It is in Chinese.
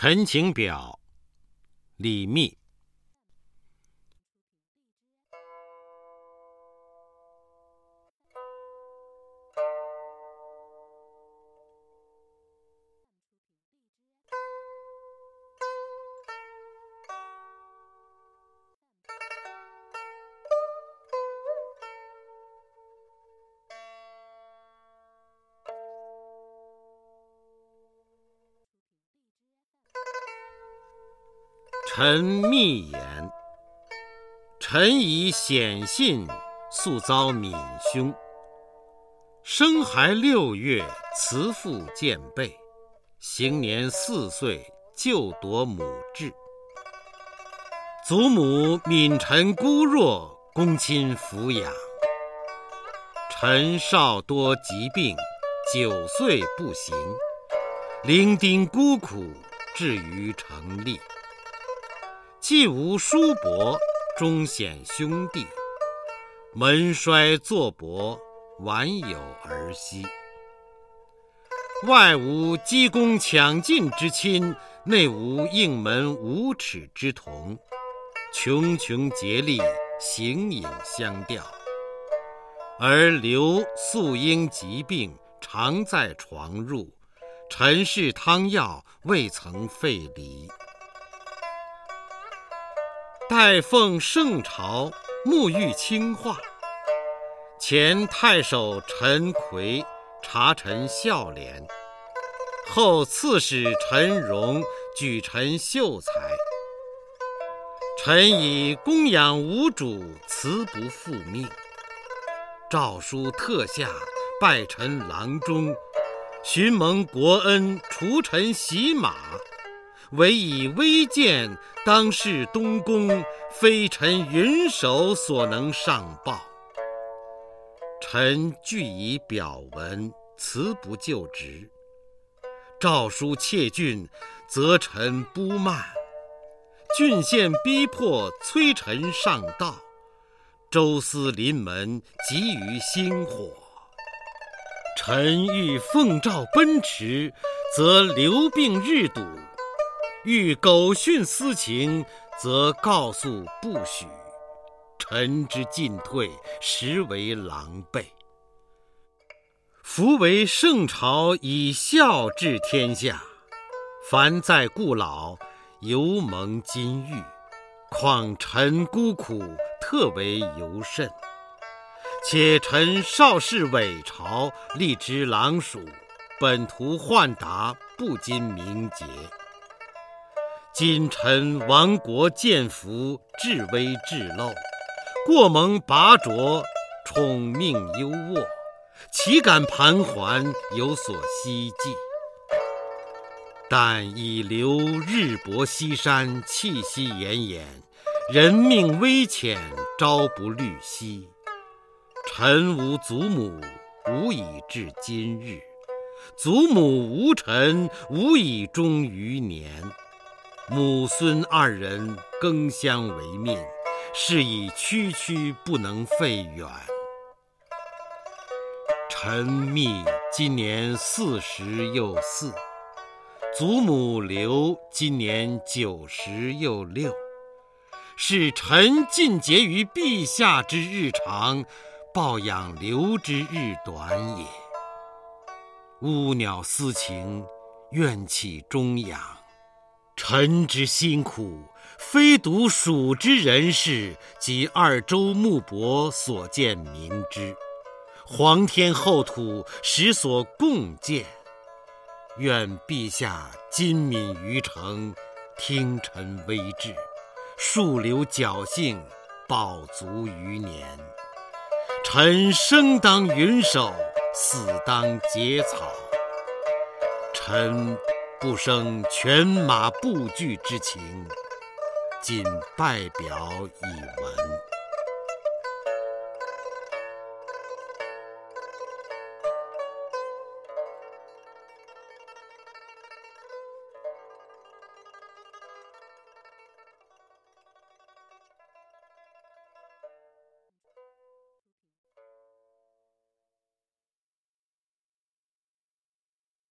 陈情表，李密。臣密言：臣以显信，素遭闵凶。生孩六月，慈父见背；行年四岁，就夺母志。祖母敏臣孤弱，公亲抚养。臣少多疾病，九岁不行，伶仃孤苦，至于成立。既无叔伯，终显兄弟；门衰祚薄，晚有儿媳。外无积功抢进之亲，内无应门五尺之童，穷穷竭力，形影相吊。而刘素因疾病，常在床褥，陈氏汤药未曾废离。待奉圣朝，沐浴清化。前太守陈奎察臣孝廉，后刺史陈荣举臣秀才。臣以供养无主，辞不复命。诏书特下，拜臣郎中，寻蒙国恩，除臣洗马。唯以微贱，当是东宫，非臣云手所能上报。臣据以表文，辞不就职。诏书窃郡，则臣不慢。郡县逼迫，催臣上道。周司临门，急于星火。臣欲奉诏奔驰，则流病日笃。欲苟训私情，则告诉不许。臣之进退，实为狼狈。夫为圣朝以孝治天下，凡在故老，犹蒙金玉。况臣孤苦，特为尤甚。且臣少侍伪朝，立之郎署，本图宦达，不禁名节。今臣亡国贱福，至微至陋，过蒙拔擢，宠命优渥，岂敢盘桓，有所希冀？但以留日薄西山，气息奄奄，人命危浅，朝不虑夕。臣无祖母，无以至今日；祖母无臣，无以终余年。母孙二人更相为命，是以区区不能废远。臣密今年四十又四，祖母刘今年九十又六，是臣尽节于陛下之日长，报养刘之日短也。乌鸟私情，怨气终养。臣之辛苦，非独蜀之人士及二州牧伯所见明之。皇天厚土，实所共鉴。愿陛下今敏于诚，听臣微志，树留侥幸，保足余年。臣生当云手，死当结草。臣。不生犬马步惧之情，仅拜表以闻。